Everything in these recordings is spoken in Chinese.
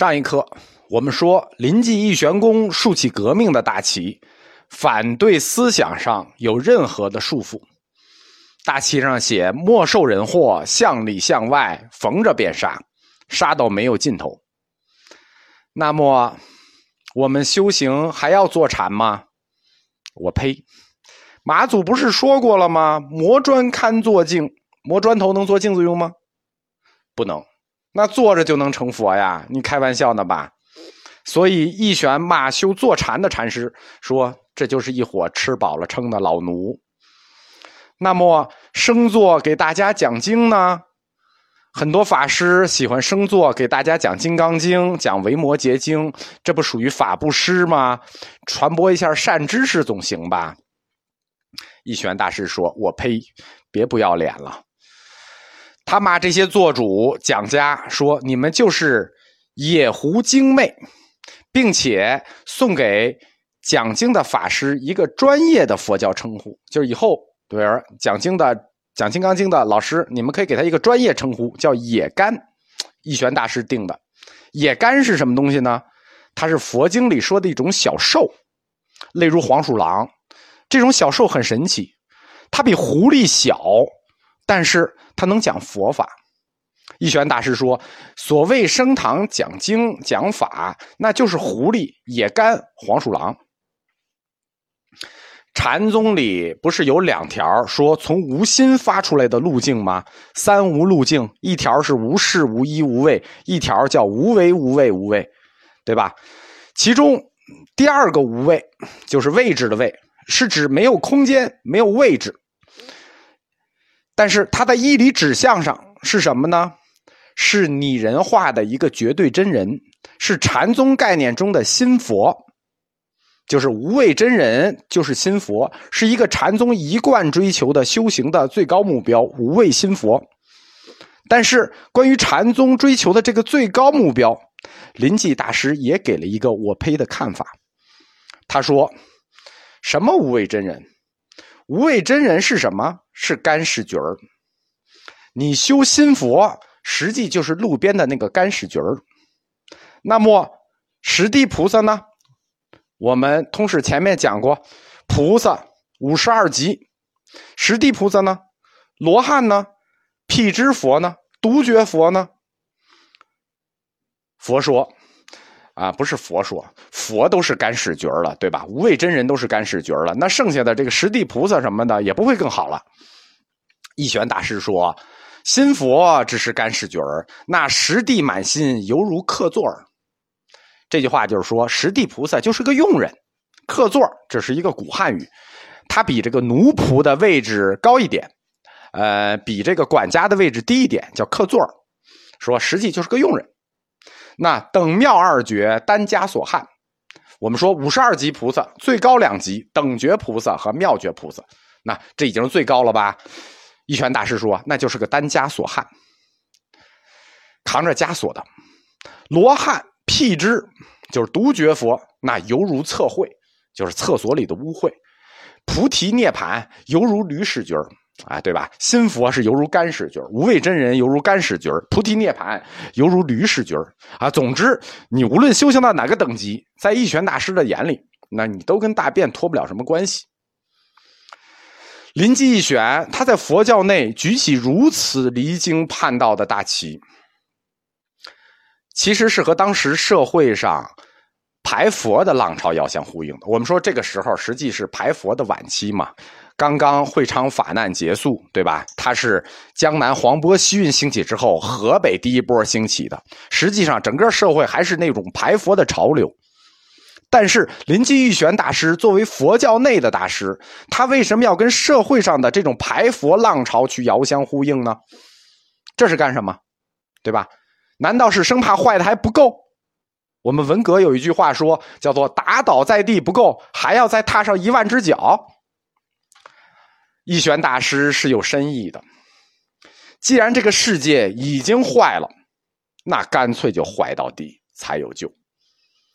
上一课我们说，临济义玄公竖起革命的大旗，反对思想上有任何的束缚。大旗上写“莫受人祸，向里向外，逢着便杀，杀到没有尽头。”那么，我们修行还要坐禅吗？我呸！马祖不是说过了吗？磨砖堪做镜，磨砖头能做镜子用吗？不能。那坐着就能成佛呀？你开玩笑呢吧？所以一玄骂修坐禅的禅师说：“这就是一伙吃饱了撑的老奴。”那么生坐给大家讲经呢？很多法师喜欢生坐给大家讲《金刚经》、讲《维摩诘经》，这不属于法布施吗？传播一下善知识总行吧？一玄大师说：“我呸！别不要脸了。”他骂这些做主讲家说：“你们就是野狐精魅，并且送给讲经的法师一个专业的佛教称呼，就是以后对儿讲经的讲《金刚经》的老师，你们可以给他一个专业称呼，叫野干。一玄大师定的。野干是什么东西呢？它是佛经里说的一种小兽，例如黄鼠狼。这种小兽很神奇，它比狐狸小，但是。”他能讲佛法，一玄大师说：“所谓升堂讲经讲法，那就是狐狸、野干、黄鼠狼。”禅宗里不是有两条说从无心发出来的路径吗？三无路径，一条是无事、无依、无畏，一条叫无为、无畏、无畏，对吧？其中第二个无畏，就是位置的位，是指没有空间、没有位置。但是他的义理指向上是什么呢？是拟人化的一个绝对真人，是禅宗概念中的心佛，就是无畏真人，就是心佛，是一个禅宗一贯追求的修行的最高目标——无畏心佛。但是关于禅宗追求的这个最高目标，临济大师也给了一个我呸的看法。他说：“什么无畏真人？无畏真人是什么？”是干屎局儿，你修心佛，实际就是路边的那个干屎局儿。那么十地菩萨呢？我们通史前面讲过，菩萨五十二级，十地菩萨呢？罗汉呢？辟支佛呢？独觉佛呢？佛说啊，不是佛说，佛都是干屎角了，对吧？无畏真人都是干屎角了，那剩下的这个十地菩萨什么的，也不会更好了。一玄大师说：“心佛只是干屎角儿，那十地满心犹如客座。”这句话就是说，十地菩萨就是个佣人，客座这是一个古汉语，他比这个奴仆的位置高一点，呃，比这个管家的位置低一点，叫客座说实际就是个佣人。那等妙二绝，单家所汉。我们说五十二级菩萨最高两级，等觉菩萨和妙觉菩萨，那这已经是最高了吧？一拳大师说：“那就是个单枷锁汉，扛着枷锁的。罗汉辟支，就是独觉佛，那犹如测绘，就是厕所里的污秽；菩提涅盘犹如驴屎角啊，对吧？心佛是犹如干屎角无畏真人犹如干屎角菩提涅盘犹如驴屎角啊。总之，你无论修行到哪个等级，在一拳大师的眼里，那你都跟大便脱不了什么关系。”临济一选，他在佛教内举起如此离经叛道的大旗，其实是和当时社会上排佛的浪潮遥相呼应的。我们说这个时候实际是排佛的晚期嘛，刚刚会昌法难结束，对吧？它是江南黄波西运兴起之后，河北第一波兴起的。实际上，整个社会还是那种排佛的潮流。但是临济玉玄大师作为佛教内的大师，他为什么要跟社会上的这种排佛浪潮去遥相呼应呢？这是干什么？对吧？难道是生怕坏的还不够？我们文革有一句话说，叫做“打倒在地不够，还要再踏上一万只脚”。一玄大师是有深意的。既然这个世界已经坏了，那干脆就坏到底才有救。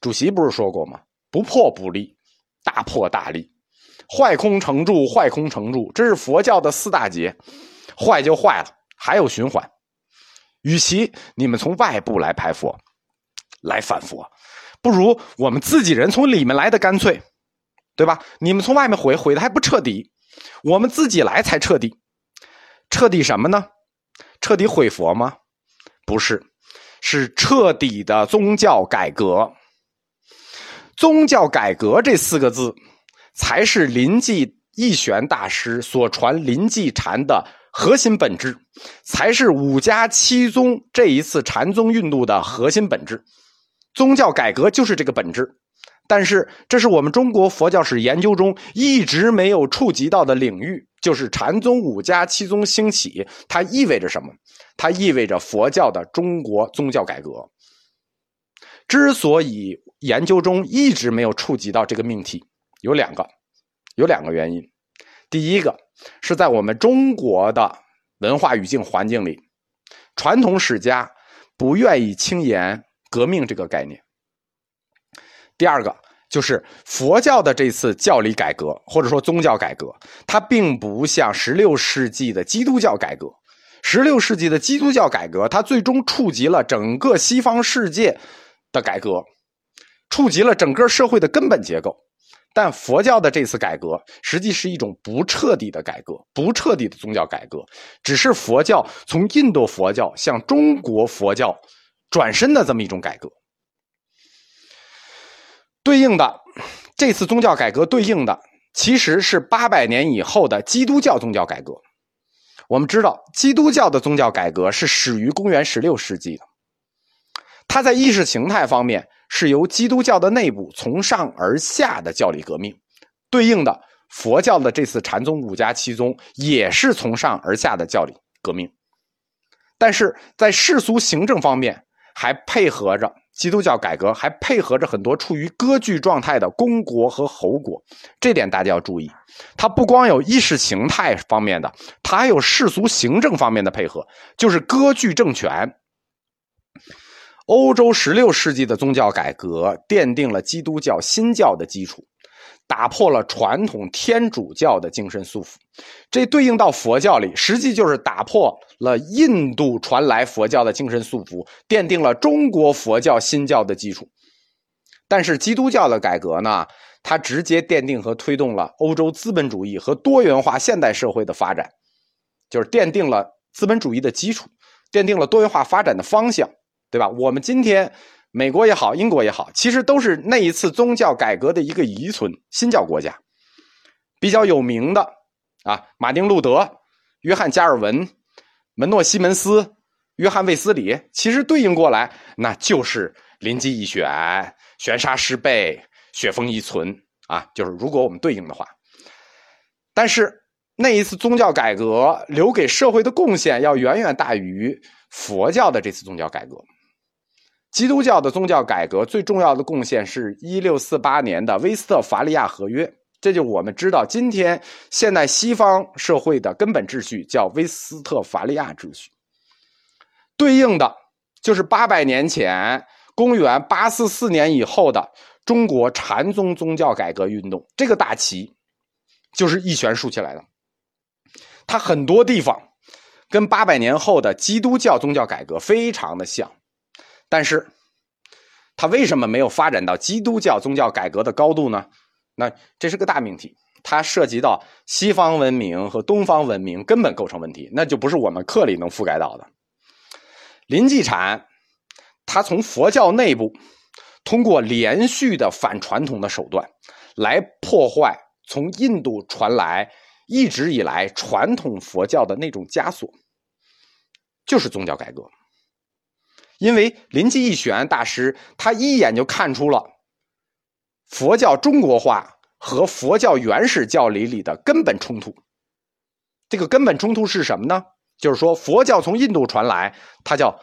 主席不是说过吗？不破不立，大破大立，坏空成住，坏空成住，这是佛教的四大劫。坏就坏了，还有循环。与其你们从外部来排佛，来反佛，不如我们自己人从里面来的干脆，对吧？你们从外面毁毁的还不彻底，我们自己来才彻底。彻底什么呢？彻底毁佛吗？不是，是彻底的宗教改革。宗教改革这四个字，才是临济义玄大师所传临济禅的核心本质，才是五家七宗这一次禅宗运动的核心本质。宗教改革就是这个本质，但是这是我们中国佛教史研究中一直没有触及到的领域，就是禅宗五家七宗兴起，它意味着什么？它意味着佛教的中国宗教改革。之所以研究中一直没有触及到这个命题，有两个，有两个原因。第一个是在我们中国的文化语境环境里，传统史家不愿意轻言。革命这个概念。第二个就是佛教的这次教理改革，或者说宗教改革，它并不像十六世纪的基督教改革。十六世纪的基督教改革，它最终触及了整个西方世界的改革，触及了整个社会的根本结构。但佛教的这次改革，实际是一种不彻底的改革，不彻底的宗教改革，只是佛教从印度佛教向中国佛教。转身的这么一种改革，对应的这次宗教改革对应的其实是八百年以后的基督教宗教改革。我们知道，基督教的宗教改革是始于公元十六世纪的，它在意识形态方面是由基督教的内部从上而下的教理革命，对应的佛教的这次禅宗五家七宗也是从上而下的教理革命，但是在世俗行政方面。还配合着基督教改革，还配合着很多处于割据状态的公国和侯国，这点大家要注意。它不光有意识形态方面的，它还有世俗行政方面的配合，就是割据政权。欧洲十六世纪的宗教改革奠定了基督教新教的基础。打破了传统天主教的精神束缚，这对应到佛教里，实际就是打破了印度传来佛教的精神束缚，奠定了中国佛教新教的基础。但是基督教的改革呢，它直接奠定和推动了欧洲资本主义和多元化现代社会的发展，就是奠定了资本主义的基础，奠定了多元化发展的方向，对吧？我们今天。美国也好，英国也好，其实都是那一次宗教改革的一个遗存。新教国家比较有名的啊，马丁·路德、约翰·加尔文、门诺·西门斯、约翰·卫斯理，其实对应过来，那就是临济一选、玄沙师备、雪峰一存啊。就是如果我们对应的话，但是那一次宗教改革留给社会的贡献要远远大于佛教的这次宗教改革。基督教的宗教改革最重要的贡献是1648年的威斯特伐利亚合约，这就我们知道今天现代西方社会的根本秩序叫威斯特伐利亚秩序。对应的就是八百年前，公元844年以后的中国禅宗宗教改革运动，这个大旗就是一拳竖起来的。它很多地方跟八百年后的基督教宗教改革非常的像。但是，它为什么没有发展到基督教宗教改革的高度呢？那这是个大命题，它涉及到西方文明和东方文明根本构成问题，那就不是我们课里能覆盖到的。林济禅，他从佛教内部通过连续的反传统的手段，来破坏从印度传来一直以来传统佛教的那种枷锁，就是宗教改革。因为临济义玄大师，他一眼就看出了佛教中国化和佛教原始教理里的根本冲突。这个根本冲突是什么呢？就是说，佛教从印度传来，它叫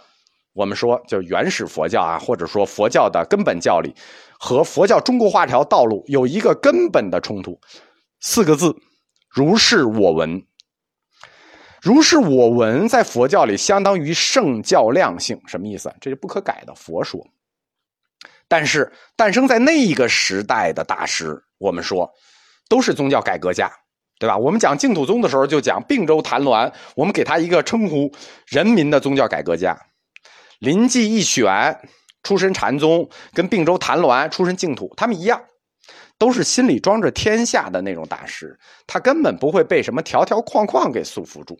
我们说叫原始佛教啊，或者说佛教的根本教理和佛教中国化这条道路有一个根本的冲突，四个字：如是我闻。如是我闻，在佛教里相当于圣教量性，什么意思？这是不可改的佛说。但是诞生在那一个时代的大师，我们说都是宗教改革家，对吧？我们讲净土宗的时候就讲并州谭鸾，我们给他一个称呼：人民的宗教改革家。临济一玄出身禅宗，跟并州谭鸾出身净土，他们一样，都是心里装着天下的那种大师，他根本不会被什么条条框框给束缚住。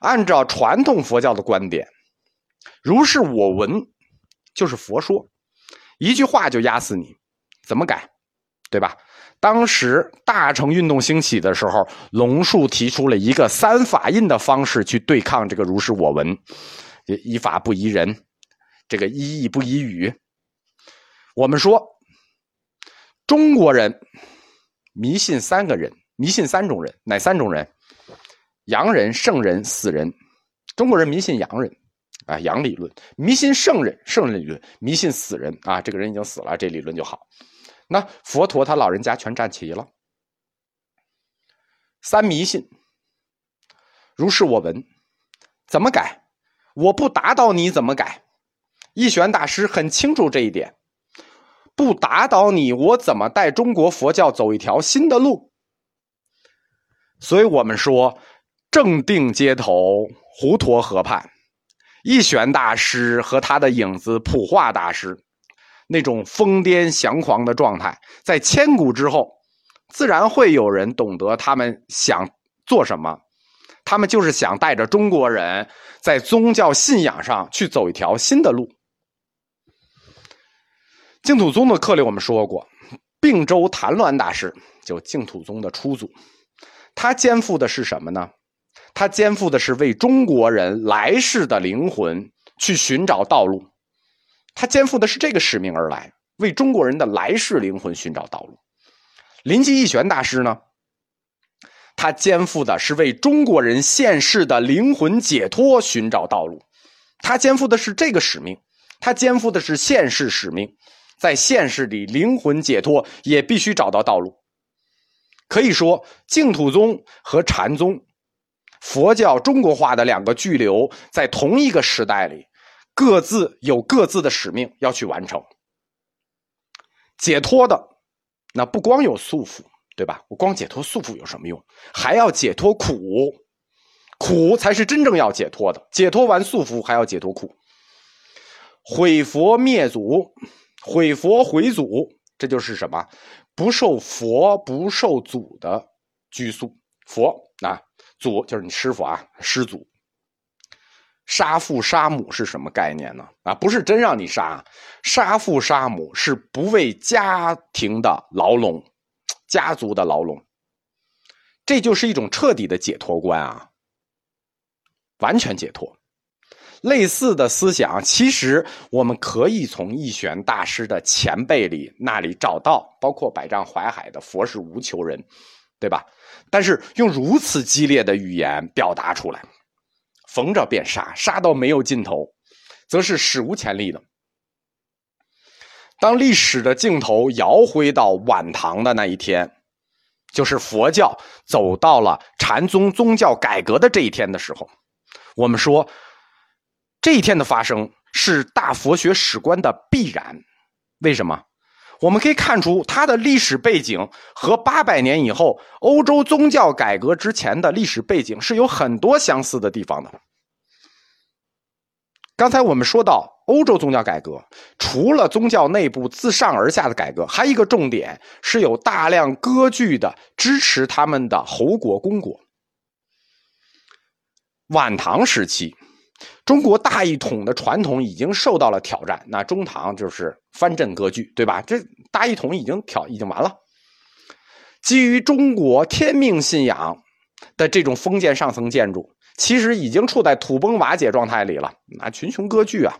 按照传统佛教的观点，如是我闻，就是佛说，一句话就压死你，怎么改，对吧？当时大乘运动兴起的时候，龙树提出了一个三法印的方式去对抗这个如是我闻，依法不依人。这个依义不依语，我们说中国人迷信三个人，迷信三种人，哪三种人？洋人、圣人、死人。中国人迷信洋人，啊，洋理论；迷信圣人，圣人理论；迷信死人，啊，这个人已经死了，这理论就好。那佛陀他老人家全站齐了，三迷信，如是我闻，怎么改？我不打倒你怎么改？一玄大师很清楚这一点，不打倒你，我怎么带中国佛教走一条新的路？所以我们说，正定街头胡沱河畔，义玄大师和他的影子普化大师，那种疯癫祥狂的状态，在千古之后，自然会有人懂得他们想做什么。他们就是想带着中国人在宗教信仰上去走一条新的路。净土宗的课里，我们说过，并州谭鸾大师就净土宗的初祖，他肩负的是什么呢？他肩负的是为中国人来世的灵魂去寻找道路，他肩负的是这个使命而来，为中国人的来世灵魂寻找道路。临济义玄大师呢，他肩负的是为中国人现世的灵魂解脱寻找道路，他肩负的是这个使命，他肩负的是现世使命。在现世里，灵魂解脱也必须找到道路。可以说，净土宗和禅宗，佛教中国化的两个巨流，在同一个时代里，各自有各自的使命要去完成。解脱的，那不光有束缚，对吧？我光解脱束缚有什么用？还要解脱苦，苦才是真正要解脱的。解脱完束缚，还要解脱苦，毁佛灭祖。毁佛毁祖，这就是什么？不受佛不受祖的拘束。佛啊，祖就是你师傅啊，师祖。杀父杀母是什么概念呢？啊，不是真让你杀，杀父杀母是不为家庭的牢笼，家族的牢笼。这就是一种彻底的解脱观啊，完全解脱。类似的思想，其实我们可以从义玄大师的前辈里那里找到，包括百丈怀海的“佛是无求人”，对吧？但是用如此激烈的语言表达出来，逢着便杀，杀到没有尽头，则是史无前例的。当历史的镜头摇回到晚唐的那一天，就是佛教走到了禅宗宗教改革的这一天的时候，我们说。这一天的发生是大佛学史观的必然，为什么？我们可以看出它的历史背景和八百年以后欧洲宗教改革之前的历史背景是有很多相似的地方的。刚才我们说到欧洲宗教改革，除了宗教内部自上而下的改革，还一个重点是有大量割据的支持他们的侯国公国。晚唐时期。中国大一统的传统已经受到了挑战，那中唐就是藩镇割据，对吧？这大一统已经挑已经完了。基于中国天命信仰的这种封建上层建筑，其实已经处在土崩瓦解状态里了。那群雄割据啊，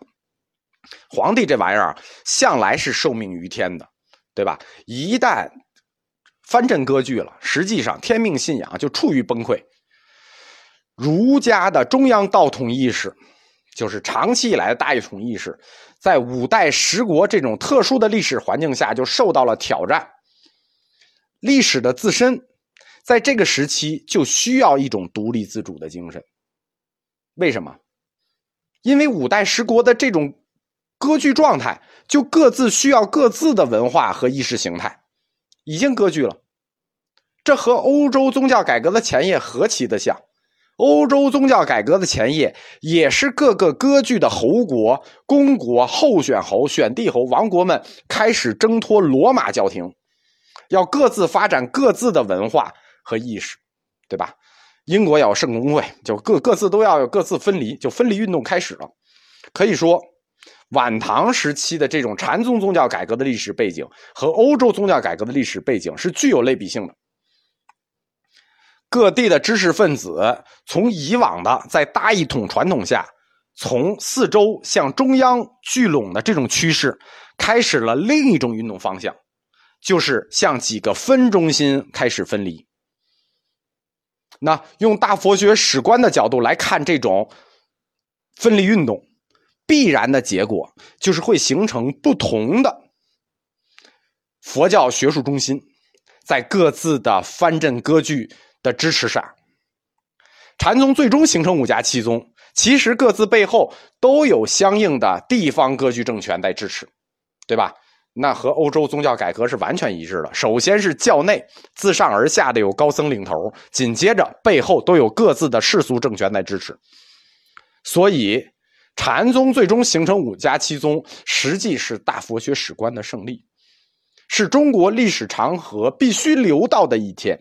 皇帝这玩意儿向来是受命于天的，对吧？一旦藩镇割据了，实际上天命信仰就处于崩溃。儒家的中央道统意识，就是长期以来的大一统意识，在五代十国这种特殊的历史环境下，就受到了挑战。历史的自身，在这个时期就需要一种独立自主的精神。为什么？因为五代十国的这种割据状态，就各自需要各自的文化和意识形态，已经割据了。这和欧洲宗教改革的前夜何其的像！欧洲宗教改革的前夜，也是各个割据的侯国、公国、候选侯、选帝侯、王国们开始挣脱罗马教廷，要各自发展各自的文化和意识，对吧？英国要有圣公会，就各各自都要有各自分离，就分离运动开始了。可以说，晚唐时期的这种禅宗宗教改革的历史背景和欧洲宗教改革的历史背景是具有类比性的。各地的知识分子从以往的在大一统传统下，从四周向中央聚拢的这种趋势，开始了另一种运动方向，就是向几个分中心开始分离。那用大佛学史观的角度来看，这种分离运动必然的结果，就是会形成不同的佛教学术中心，在各自的藩镇割据的支持下，禅宗最终形成五家七宗，其实各自背后都有相应的地方割据政权在支持，对吧？那和欧洲宗教改革是完全一致的。首先是教内自上而下的有高僧领头，紧接着背后都有各自的世俗政权在支持。所以，禅宗最终形成五家七宗，实际是大佛学史观的胜利，是中国历史长河必须留到的一天。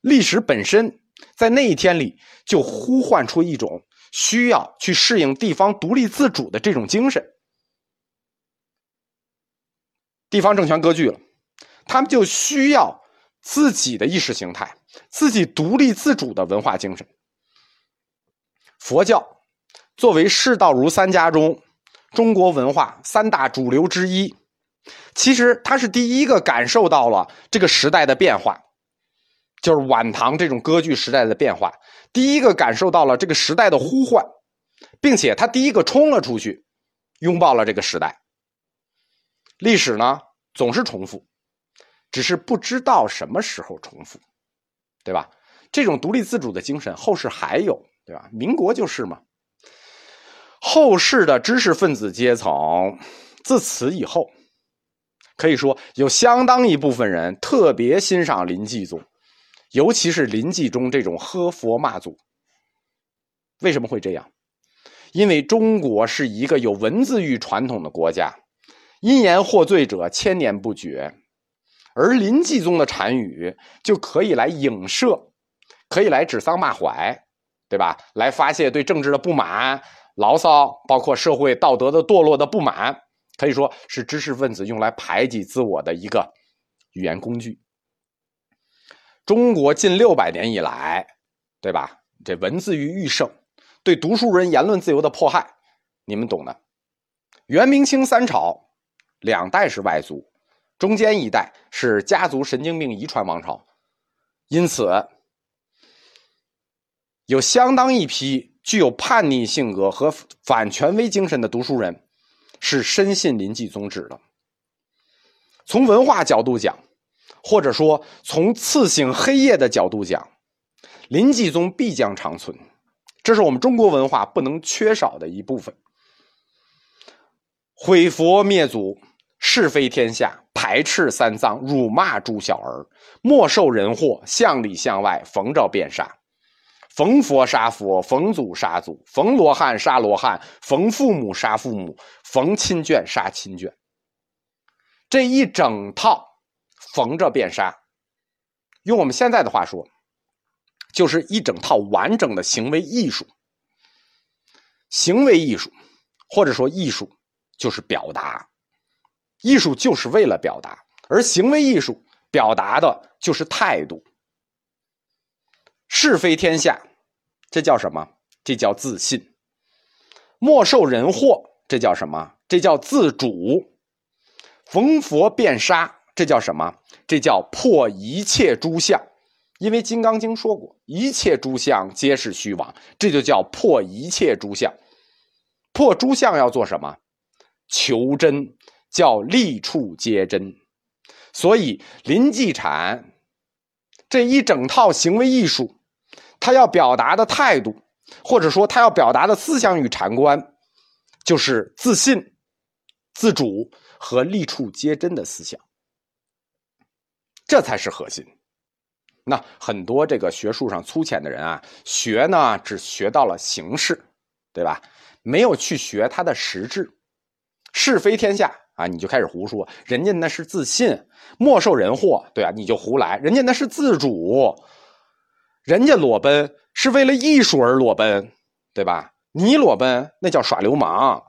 历史本身在那一天里就呼唤出一种需要去适应地方独立自主的这种精神。地方政权割据了，他们就需要自己的意识形态，自己独立自主的文化精神。佛教作为释道儒三家中中国文化三大主流之一，其实它是第一个感受到了这个时代的变化，就是晚唐这种割据时代的变化，第一个感受到了这个时代的呼唤，并且他第一个冲了出去，拥抱了这个时代。历史呢总是重复，只是不知道什么时候重复，对吧？这种独立自主的精神，后世还有，对吧？民国就是嘛。后世的知识分子阶层，自此以后，可以说有相当一部分人特别欣赏林继宗，尤其是临济宗这种喝佛骂祖。为什么会这样？因为中国是一个有文字狱传统的国家。因言获罪者千年不绝，而临济宗的禅语就可以来影射，可以来指桑骂槐，对吧？来发泄对政治的不满、牢骚，包括社会道德的堕落的不满，可以说是知识分子用来排挤自我的一个语言工具。中国近六百年以来，对吧？这文字狱愈盛，对读书人言论自由的迫害，你们懂的。元、明、清三朝。两代是外族，中间一代是家族神经病遗传王朝，因此有相当一批具有叛逆性格和反权威精神的读书人是深信临济宗旨的。从文化角度讲，或者说从次醒黑夜的角度讲，临济宗必将长存，这是我们中国文化不能缺少的一部分。毁佛灭祖。是非天下，排斥三藏，辱骂诸小儿，莫受人祸，向里向外，逢着便杀，逢佛杀佛，逢祖杀祖，逢罗汉杀罗汉，逢父母杀父母，逢亲眷杀亲眷。这一整套逢着便杀，用我们现在的话说，就是一整套完整的行为艺术。行为艺术，或者说艺术，就是表达。艺术就是为了表达，而行为艺术表达的就是态度。是非天下，这叫什么？这叫自信。莫受人惑，这叫什么？这叫自主。逢佛便杀，这叫什么？这叫破一切诸相。因为《金刚经》说过，一切诸相皆是虚妄，这就叫破一切诸相。破诸相要做什么？求真。叫立处皆真，所以临济禅这一整套行为艺术，他要表达的态度，或者说他要表达的思想与禅观，就是自信、自主和立处皆真的思想，这才是核心。那很多这个学术上粗浅的人啊，学呢只学到了形式，对吧？没有去学它的实质，是非天下啊，你就开始胡说。人家那是自信，莫受人惑，对啊，你就胡来。人家那是自主，人家裸奔是为了艺术而裸奔，对吧？你裸奔那叫耍流氓。